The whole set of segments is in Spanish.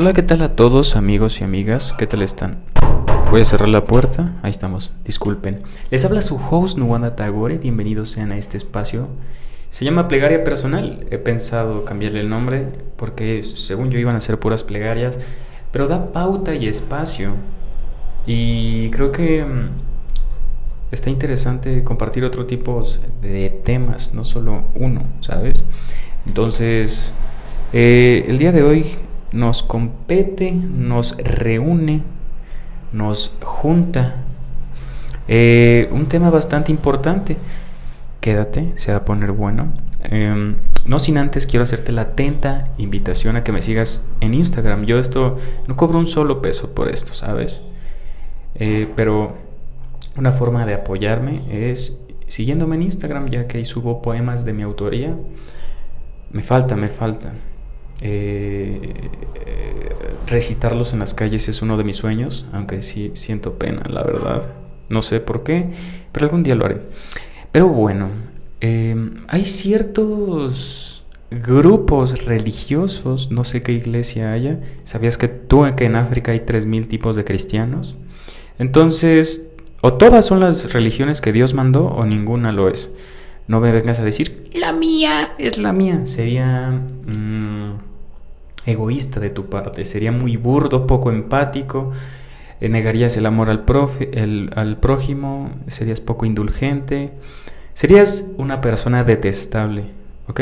Hola, ¿qué tal a todos amigos y amigas? ¿Qué tal están? Voy a cerrar la puerta. Ahí estamos. Disculpen. Les habla su host Nuwanda Tagore. Bienvenidos sean a este espacio. Se llama Plegaria Personal. He pensado cambiarle el nombre porque según yo iban a ser puras plegarias, pero da pauta y espacio. Y creo que mm, está interesante compartir otro tipo de temas, no solo uno, ¿sabes? Entonces, eh, el día de hoy nos compete, nos reúne, nos junta eh, un tema bastante importante. Quédate, se va a poner bueno. Em, no sin antes quiero hacerte la atenta invitación a que me sigas en Instagram. Yo esto no cobro un solo peso por esto, ¿sabes? Eh, pero una forma de apoyarme es siguiéndome en Instagram, ya que ahí subo poemas de mi autoría. Me falta, me falta. Eh, recitarlos en las calles es uno de mis sueños, aunque sí siento pena, la verdad. No sé por qué, pero algún día lo haré. Pero bueno, em, hay ciertos grupos religiosos, no sé qué iglesia haya. ¿Sabías que tú que en África hay 3.000 tipos de cristianos? Entonces, o todas son las religiones que Dios mandó o ninguna lo es. No me vengas a decir, la mía es la mía. Sería... Mm, egoísta de tu parte, sería muy burdo, poco empático, eh, negarías el amor al, al prójimo, serías poco indulgente, serías una persona detestable, ¿ok?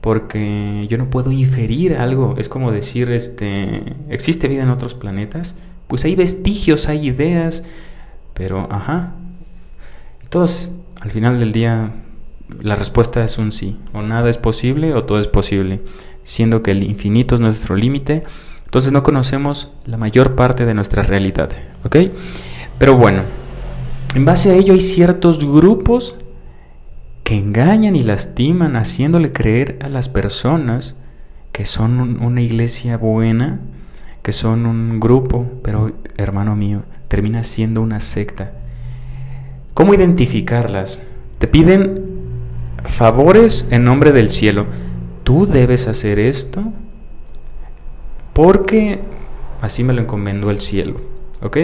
Porque yo no puedo inferir algo, es como decir, este, ¿existe vida en otros planetas? Pues hay vestigios, hay ideas, pero, ajá, todos, al final del día, la respuesta es un sí, o nada es posible o todo es posible siendo que el infinito es nuestro límite, entonces no conocemos la mayor parte de nuestra realidad, ¿ok? Pero bueno, en base a ello hay ciertos grupos que engañan y lastiman haciéndole creer a las personas que son una iglesia buena, que son un grupo, pero hermano mío, termina siendo una secta. ¿Cómo identificarlas? Te piden favores en nombre del cielo tú debes hacer esto porque así me lo encomendó el cielo. ¿Ok?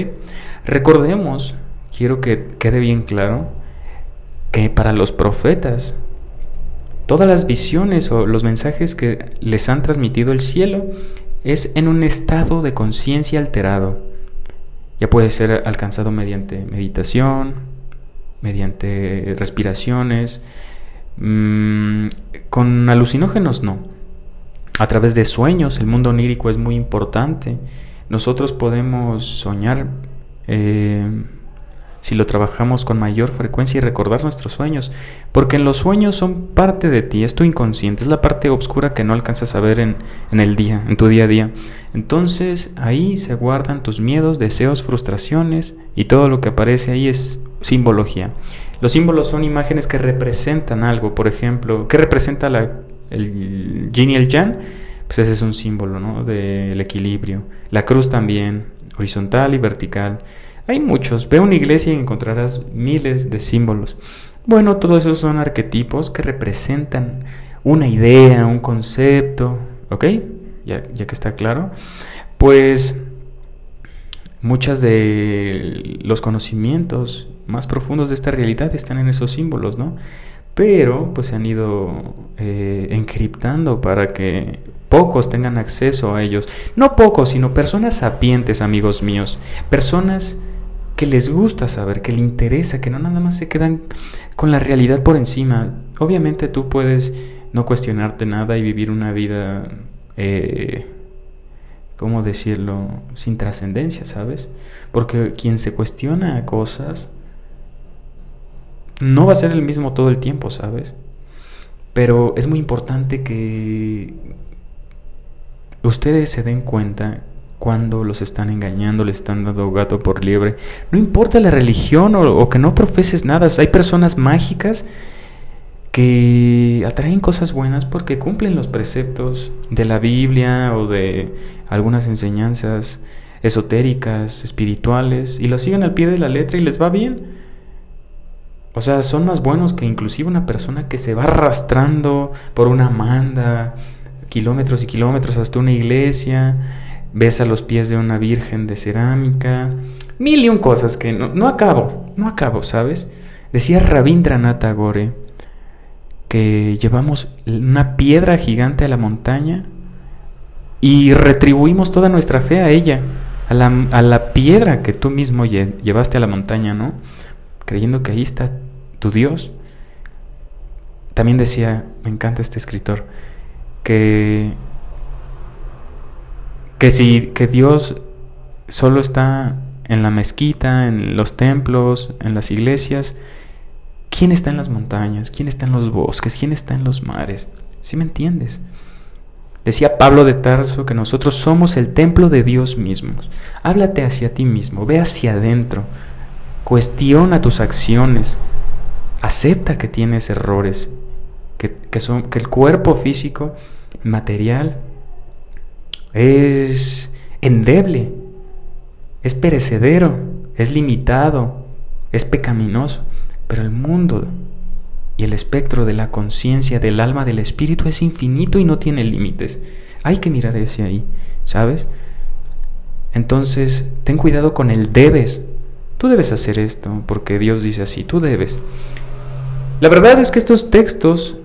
Recordemos, quiero que quede bien claro, que para los profetas, todas las visiones o los mensajes que les han transmitido el cielo es en un estado de conciencia alterado. Ya puede ser alcanzado mediante meditación, mediante respiraciones, Mm, con alucinógenos no. A través de sueños, el mundo onírico es muy importante. Nosotros podemos soñar eh, si lo trabajamos con mayor frecuencia y recordar nuestros sueños, porque en los sueños son parte de ti, es tu inconsciente, es la parte oscura que no alcanzas a ver en, en el día, en tu día a día. Entonces ahí se guardan tus miedos, deseos, frustraciones y todo lo que aparece ahí es simbología. Los símbolos son imágenes que representan algo, por ejemplo, ¿qué representa la, el yin y el yang? Pues ese es un símbolo ¿no? del equilibrio. La cruz también, horizontal y vertical. Hay muchos. Ve una iglesia y encontrarás miles de símbolos. Bueno, todos esos son arquetipos que representan una idea, un concepto, ¿ok? Ya, ya que está claro. Pues muchas de los conocimientos más profundos de esta realidad están en esos símbolos, ¿no? Pero pues se han ido eh, encriptando para que pocos tengan acceso a ellos. No pocos, sino personas sapientes, amigos míos. Personas que les gusta saber, que les interesa, que no nada más se quedan con la realidad por encima. Obviamente tú puedes no cuestionarte nada y vivir una vida, eh, ¿cómo decirlo?, sin trascendencia, ¿sabes? Porque quien se cuestiona cosas no va a ser el mismo todo el tiempo, ¿sabes? Pero es muy importante que ustedes se den cuenta cuando los están engañando, les están dando gato por liebre. No importa la religión o, que no profeses nada, hay personas mágicas que atraen cosas buenas porque cumplen los preceptos de la Biblia o de algunas enseñanzas esotéricas, espirituales, y lo siguen al pie de la letra y les va bien. O sea, son más buenos que inclusive una persona que se va arrastrando por una manda, kilómetros y kilómetros hasta una iglesia, besa los pies de una virgen de cerámica, mil y un cosas que no, no acabo, no acabo, ¿sabes? Decía Rabindranath Tagore que llevamos una piedra gigante a la montaña y retribuimos toda nuestra fe a ella, a la, a la piedra que tú mismo llevaste a la montaña, ¿no? Creyendo que ahí está tu Dios. También decía, me encanta este escritor, que, que si que Dios solo está en la mezquita, en los templos, en las iglesias, ¿quién está en las montañas? ¿Quién está en los bosques? ¿Quién está en los mares? ¿Sí me entiendes? Decía Pablo de Tarso que nosotros somos el templo de Dios mismo. Háblate hacia ti mismo, ve hacia adentro, cuestiona tus acciones, acepta que tienes errores, que, son, que el cuerpo físico, material, es endeble, es perecedero, es limitado, es pecaminoso, pero el mundo y el espectro de la conciencia, del alma, del espíritu es infinito y no tiene límites. Hay que mirar hacia ahí, ¿sabes? Entonces, ten cuidado con el debes. Tú debes hacer esto porque Dios dice así, tú debes. La verdad es que estos textos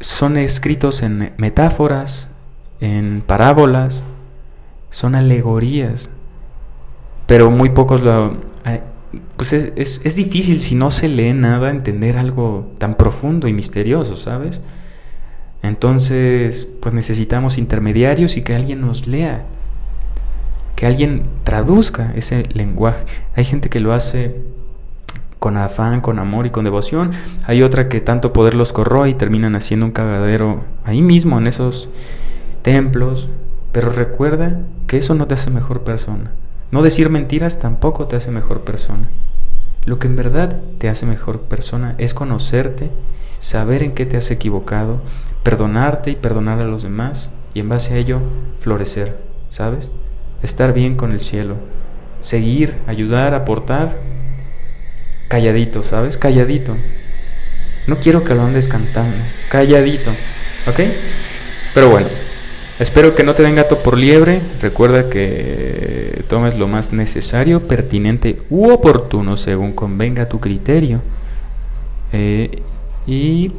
son escritos en metáforas, en parábolas, son alegorías, pero muy pocos lo... Pues es, es, difícil si no se lee nada entender algo tan profundo y misterioso, ¿sabes? Entonces, pues necesitamos intermediarios y que alguien nos lea, que alguien traduzca ese lenguaje. Hay gente que lo hace con afán, con amor y con devoción. Hay otra que tanto poder los corroe y terminan haciendo un cagadero ahí mismo en esos templos. Pero recuerda que eso no te hace mejor persona. No decir mentiras tampoco te hace mejor persona. Lo que en verdad te hace mejor persona es conocerte, saber en qué te has equivocado, perdonarte y perdonar a los demás y en base a ello florecer, ¿sabes? Estar bien con el cielo, seguir, ayudar, aportar calladito, ¿sabes? Calladito. No quiero que lo andes cantando, calladito, ¿ok? Pero bueno, espero que no te den gato por liebre. Recuerda que tomes lo más necesario, pertinente u oportuno según convenga tu criterio. Eh, y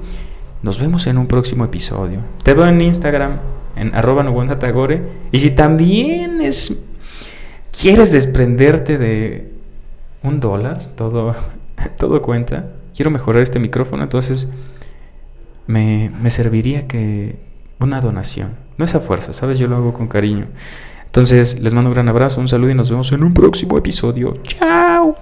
nos vemos en un próximo episodio. Te veo en Instagram, en arroba tagore. Y si también es, quieres desprenderte de un dólar, todo, todo cuenta. Quiero mejorar este micrófono, entonces me, me serviría que una donación. No es a fuerza, ¿sabes? Yo lo hago con cariño. Entonces, les mando un gran abrazo, un saludo y nos vemos en un próximo episodio. ¡Chao!